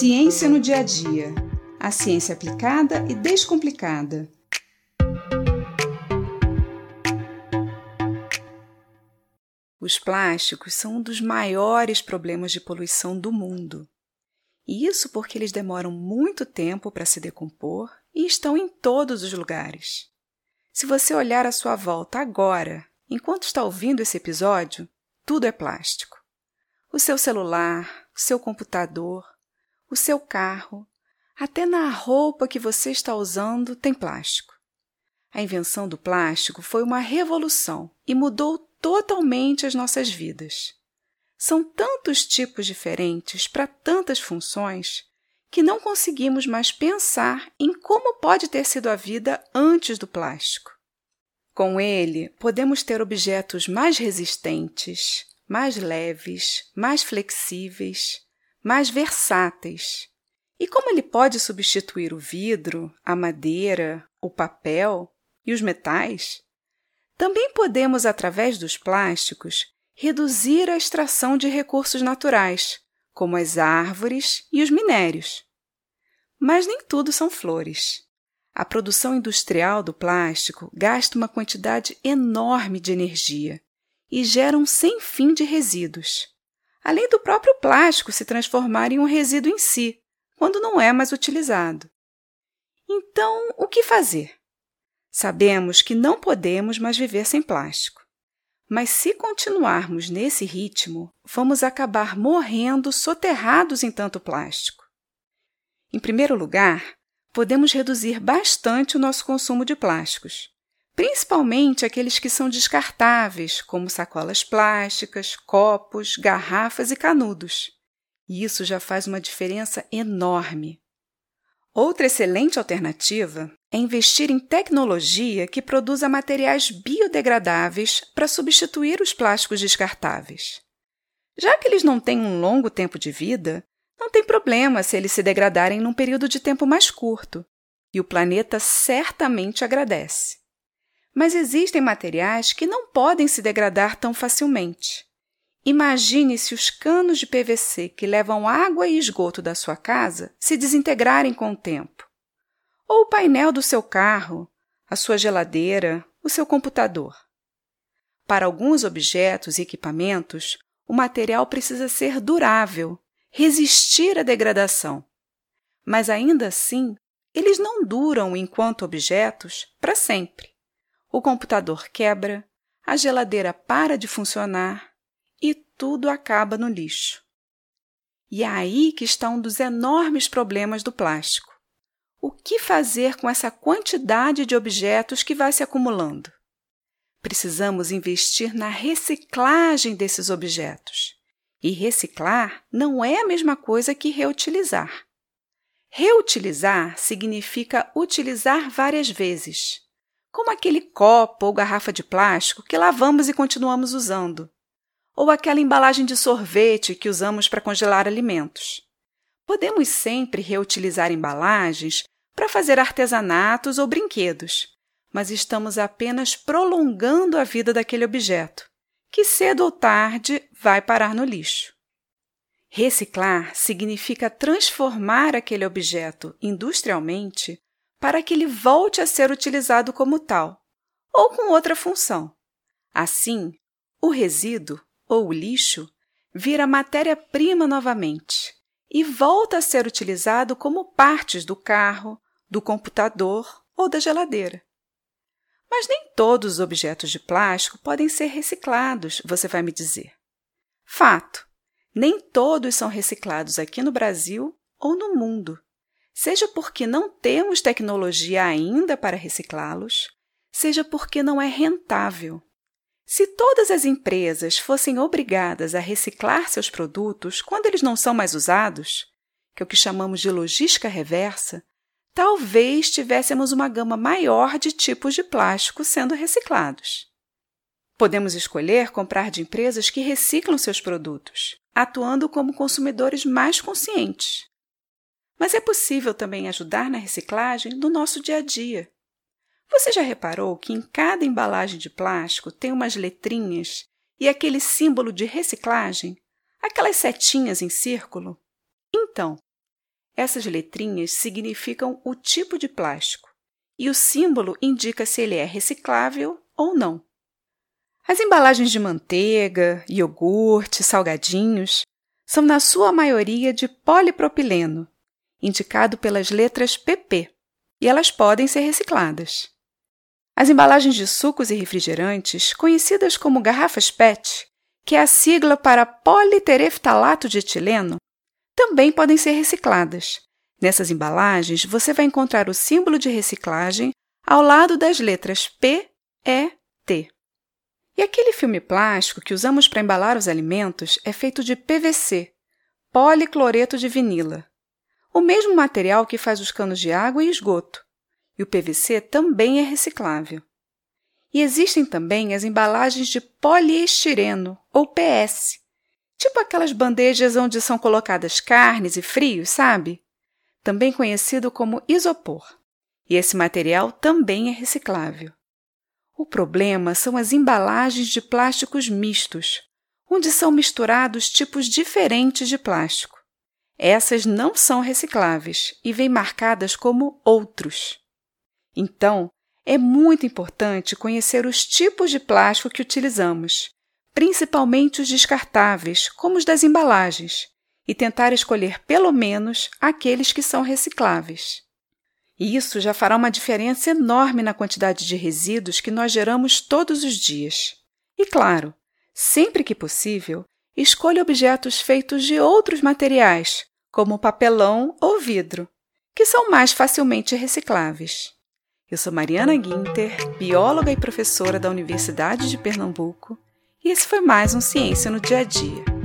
Ciência no dia a dia. A ciência aplicada e descomplicada. Os plásticos são um dos maiores problemas de poluição do mundo. E isso porque eles demoram muito tempo para se decompor e estão em todos os lugares. Se você olhar à sua volta agora, enquanto está ouvindo esse episódio, tudo é plástico. O seu celular, o seu computador, o seu carro, até na roupa que você está usando tem plástico. A invenção do plástico foi uma revolução e mudou totalmente as nossas vidas. São tantos tipos diferentes para tantas funções que não conseguimos mais pensar em como pode ter sido a vida antes do plástico. Com ele, podemos ter objetos mais resistentes, mais leves, mais flexíveis, mais versáteis. E como ele pode substituir o vidro, a madeira, o papel e os metais, também podemos, através dos plásticos, reduzir a extração de recursos naturais, como as árvores e os minérios. Mas nem tudo são flores. A produção industrial do plástico gasta uma quantidade enorme de energia e gera um sem fim de resíduos, além do próprio plástico se transformar em um resíduo em si, quando não é mais utilizado. Então, o que fazer? Sabemos que não podemos mais viver sem plástico. Mas se continuarmos nesse ritmo, vamos acabar morrendo soterrados em tanto plástico. Em primeiro lugar, podemos reduzir bastante o nosso consumo de plásticos, principalmente aqueles que são descartáveis, como sacolas plásticas, copos, garrafas e canudos. E isso já faz uma diferença enorme. Outra excelente alternativa é investir em tecnologia que produza materiais biodegradáveis para substituir os plásticos descartáveis. Já que eles não têm um longo tempo de vida, não tem problema se eles se degradarem num período de tempo mais curto, e o planeta certamente agradece. Mas existem materiais que não podem se degradar tão facilmente. Imagine se os canos de PVC que levam água e esgoto da sua casa se desintegrarem com o tempo ou o painel do seu carro, a sua geladeira, o seu computador. Para alguns objetos e equipamentos, o material precisa ser durável, resistir à degradação. Mas ainda assim, eles não duram enquanto objetos para sempre. O computador quebra, a geladeira para de funcionar e tudo acaba no lixo. E é aí que está um dos enormes problemas do plástico o que fazer com essa quantidade de objetos que vai se acumulando? Precisamos investir na reciclagem desses objetos. E reciclar não é a mesma coisa que reutilizar. Reutilizar significa utilizar várias vezes, como aquele copo ou garrafa de plástico que lavamos e continuamos usando, ou aquela embalagem de sorvete que usamos para congelar alimentos. Podemos sempre reutilizar embalagens para fazer artesanatos ou brinquedos, mas estamos apenas prolongando a vida daquele objeto, que cedo ou tarde vai parar no lixo. Reciclar significa transformar aquele objeto industrialmente para que ele volte a ser utilizado como tal, ou com outra função. Assim, o resíduo ou o lixo vira matéria-prima novamente e volta a ser utilizado como partes do carro, do computador ou da geladeira. Mas nem todos os objetos de plástico podem ser reciclados, você vai me dizer. Fato: nem todos são reciclados aqui no Brasil ou no mundo, seja porque não temos tecnologia ainda para reciclá-los, seja porque não é rentável. Se todas as empresas fossem obrigadas a reciclar seus produtos quando eles não são mais usados, que é o que chamamos de logística reversa, talvez tivéssemos uma gama maior de tipos de plástico sendo reciclados. Podemos escolher comprar de empresas que reciclam seus produtos, atuando como consumidores mais conscientes. Mas é possível também ajudar na reciclagem do nosso dia a dia. Você já reparou que em cada embalagem de plástico tem umas letrinhas e aquele símbolo de reciclagem? Aquelas setinhas em círculo? Então, essas letrinhas significam o tipo de plástico e o símbolo indica se ele é reciclável ou não. As embalagens de manteiga, iogurte, salgadinhos são, na sua maioria, de polipropileno, indicado pelas letras PP, e elas podem ser recicladas. As embalagens de sucos e refrigerantes, conhecidas como garrafas PET, que é a sigla para politereftalato de etileno, também podem ser recicladas. Nessas embalagens, você vai encontrar o símbolo de reciclagem ao lado das letras P, E, T. E aquele filme plástico que usamos para embalar os alimentos é feito de PVC, policloreto de vinila. O mesmo material que faz os canos de água e esgoto. E o PVC também é reciclável. E existem também as embalagens de poliestireno, ou PS, tipo aquelas bandejas onde são colocadas carnes e frios, sabe? Também conhecido como isopor. E esse material também é reciclável. O problema são as embalagens de plásticos mistos, onde são misturados tipos diferentes de plástico. Essas não são recicláveis e vêm marcadas como outros. Então, é muito importante conhecer os tipos de plástico que utilizamos, principalmente os descartáveis, como os das embalagens, e tentar escolher pelo menos aqueles que são recicláveis. Isso já fará uma diferença enorme na quantidade de resíduos que nós geramos todos os dias. E claro, sempre que possível, escolha objetos feitos de outros materiais, como papelão ou vidro, que são mais facilmente recicláveis. Eu sou Mariana Guinter, bióloga e professora da Universidade de Pernambuco, e esse foi mais um Ciência no Dia a Dia.